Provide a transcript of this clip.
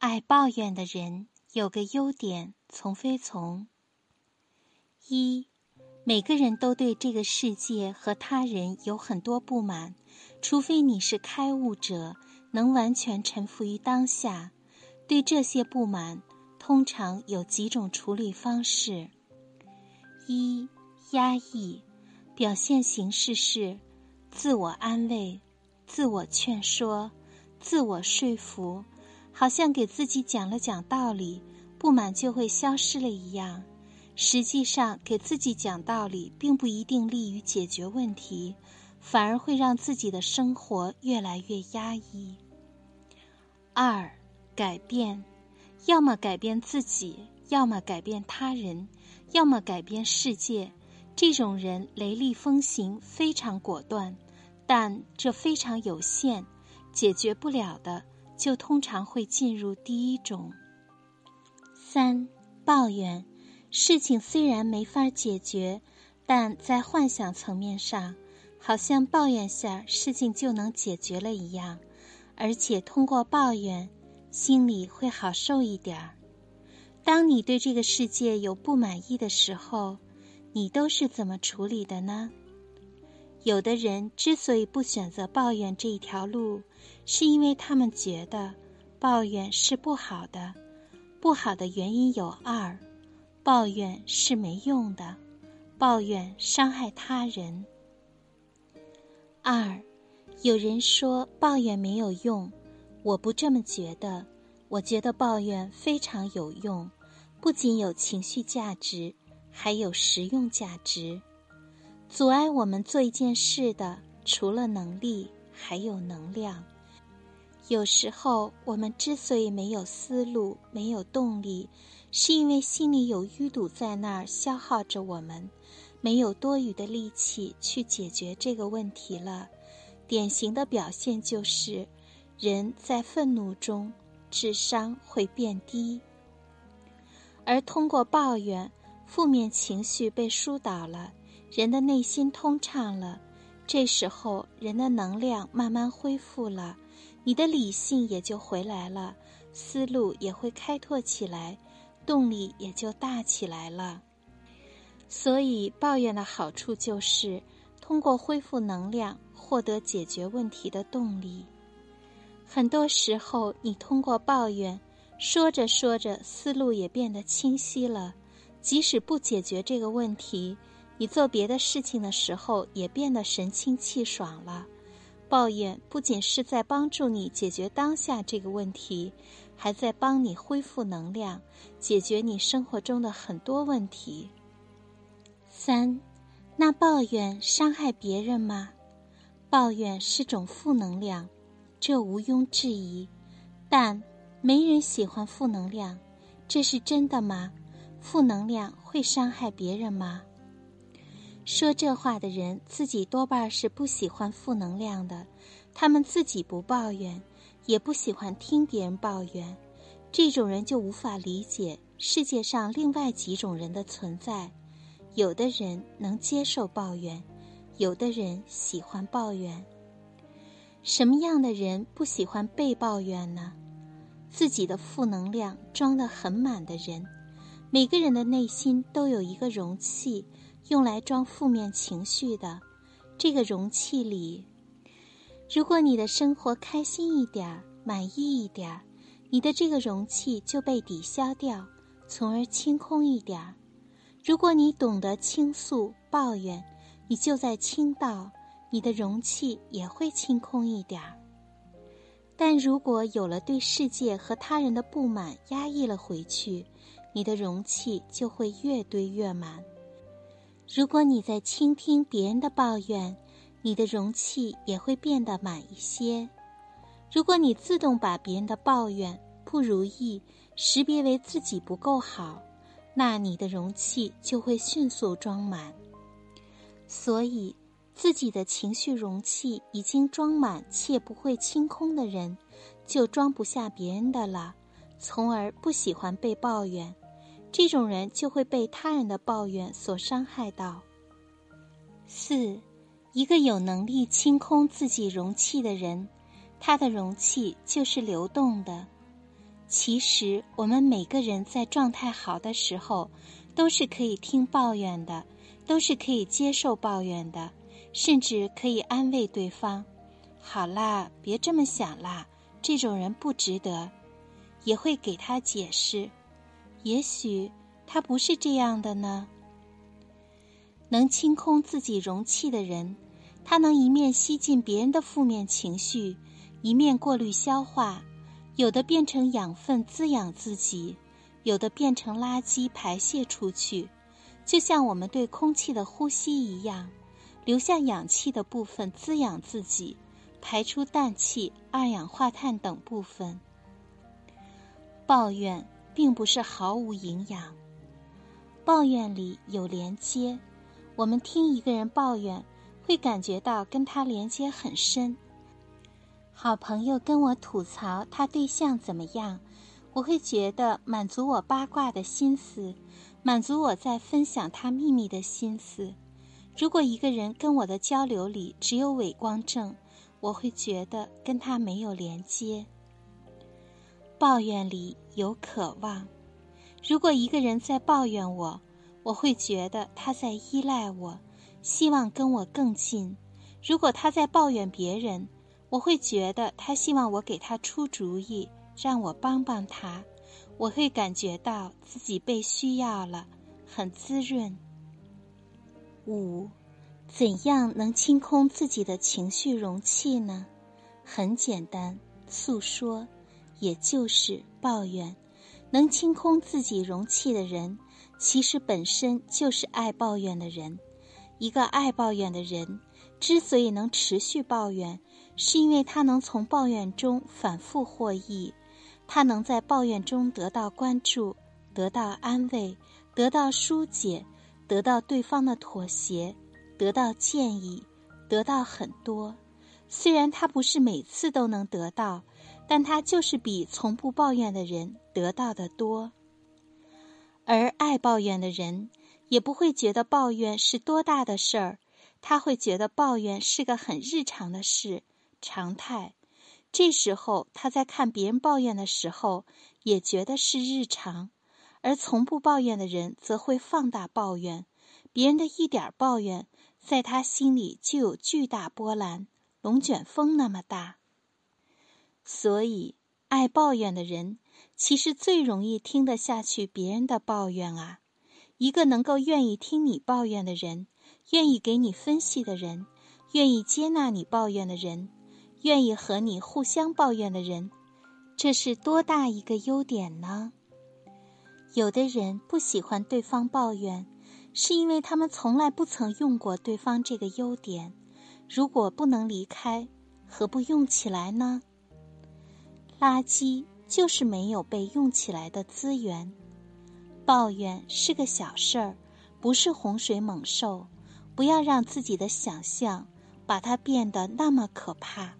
爱抱怨的人有个优点，从非从。一，每个人都对这个世界和他人有很多不满，除非你是开悟者，能完全臣服于当下。对这些不满，通常有几种处理方式：一，压抑，表现形式是自我安慰、自我劝说、自我说服。好像给自己讲了讲道理，不满就会消失了一样。实际上，给自己讲道理并不一定利于解决问题，反而会让自己的生活越来越压抑。二，改变，要么改变自己，要么改变他人，要么改变世界。这种人雷厉风行，非常果断，但这非常有限，解决不了的。就通常会进入第一种。三抱怨，事情虽然没法解决，但在幻想层面上，好像抱怨下事情就能解决了一样，而且通过抱怨，心里会好受一点儿。当你对这个世界有不满意的时候，你都是怎么处理的呢？有的人之所以不选择抱怨这一条路，是因为他们觉得抱怨是不好的。不好的原因有二：抱怨是没用的，抱怨伤害他人。二，有人说抱怨没有用，我不这么觉得。我觉得抱怨非常有用，不仅有情绪价值，还有实用价值。阻碍我们做一件事的，除了能力，还有能量。有时候，我们之所以没有思路、没有动力，是因为心里有淤堵在那儿消耗着我们，没有多余的力气去解决这个问题了。典型的表现就是，人在愤怒中智商会变低，而通过抱怨，负面情绪被疏导了。人的内心通畅了，这时候人的能量慢慢恢复了，你的理性也就回来了，思路也会开拓起来，动力也就大起来了。所以抱怨的好处就是通过恢复能量获得解决问题的动力。很多时候，你通过抱怨说着说着，思路也变得清晰了，即使不解决这个问题。你做别的事情的时候也变得神清气爽了。抱怨不仅是在帮助你解决当下这个问题，还在帮你恢复能量，解决你生活中的很多问题。三，那抱怨伤害别人吗？抱怨是种负能量，这毋庸置疑。但没人喜欢负能量，这是真的吗？负能量会伤害别人吗？说这话的人自己多半是不喜欢负能量的，他们自己不抱怨，也不喜欢听别人抱怨。这种人就无法理解世界上另外几种人的存在。有的人能接受抱怨，有的人喜欢抱怨。什么样的人不喜欢被抱怨呢？自己的负能量装得很满的人。每个人的内心都有一个容器。用来装负面情绪的这个容器里，如果你的生活开心一点儿、满意一点儿，你的这个容器就被抵消掉，从而清空一点儿。如果你懂得倾诉、抱怨，你就在倾倒，你的容器也会清空一点儿。但如果有了对世界和他人的不满压抑了回去，你的容器就会越堆越满。如果你在倾听别人的抱怨，你的容器也会变得满一些。如果你自动把别人的抱怨、不如意识别为自己不够好，那你的容器就会迅速装满。所以，自己的情绪容器已经装满且不会清空的人，就装不下别人的了，从而不喜欢被抱怨。这种人就会被他人的抱怨所伤害到。四，一个有能力清空自己容器的人，他的容器就是流动的。其实，我们每个人在状态好的时候，都是可以听抱怨的，都是可以接受抱怨的，甚至可以安慰对方：“好啦，别这么想啦，这种人不值得。”也会给他解释，也许他不是这样的呢。能清空自己容器的人，他能一面吸进别人的负面情绪，一面过滤消化，有的变成养分滋养自己，有的变成垃圾排泄出去，就像我们对空气的呼吸一样，留下氧气的部分滋养自己，排出氮气、二氧化碳等部分。抱怨并不是毫无营养，抱怨里有连接。我们听一个人抱怨，会感觉到跟他连接很深。好朋友跟我吐槽他对象怎么样，我会觉得满足我八卦的心思，满足我在分享他秘密的心思。如果一个人跟我的交流里只有伪光正，我会觉得跟他没有连接。抱怨里有渴望。如果一个人在抱怨我，我会觉得他在依赖我，希望跟我更近；如果他在抱怨别人，我会觉得他希望我给他出主意，让我帮帮他。我会感觉到自己被需要了，很滋润。五，怎样能清空自己的情绪容器呢？很简单，诉说。也就是抱怨，能清空自己容器的人，其实本身就是爱抱怨的人。一个爱抱怨的人，之所以能持续抱怨，是因为他能从抱怨中反复获益，他能在抱怨中得到关注，得到安慰，得到疏解，得到对方的妥协，得到建议，得到很多。虽然他不是每次都能得到。但他就是比从不抱怨的人得到的多，而爱抱怨的人也不会觉得抱怨是多大的事儿，他会觉得抱怨是个很日常的事，常态。这时候他在看别人抱怨的时候，也觉得是日常，而从不抱怨的人则会放大抱怨，别人的一点抱怨，在他心里就有巨大波澜，龙卷风那么大。所以，爱抱怨的人其实最容易听得下去别人的抱怨啊。一个能够愿意听你抱怨的人，愿意给你分析的人，愿意接纳你抱怨的人，愿意和你互相抱怨的人，这是多大一个优点呢？有的人不喜欢对方抱怨，是因为他们从来不曾用过对方这个优点。如果不能离开，何不用起来呢？垃圾就是没有被用起来的资源。抱怨是个小事儿，不是洪水猛兽。不要让自己的想象把它变得那么可怕。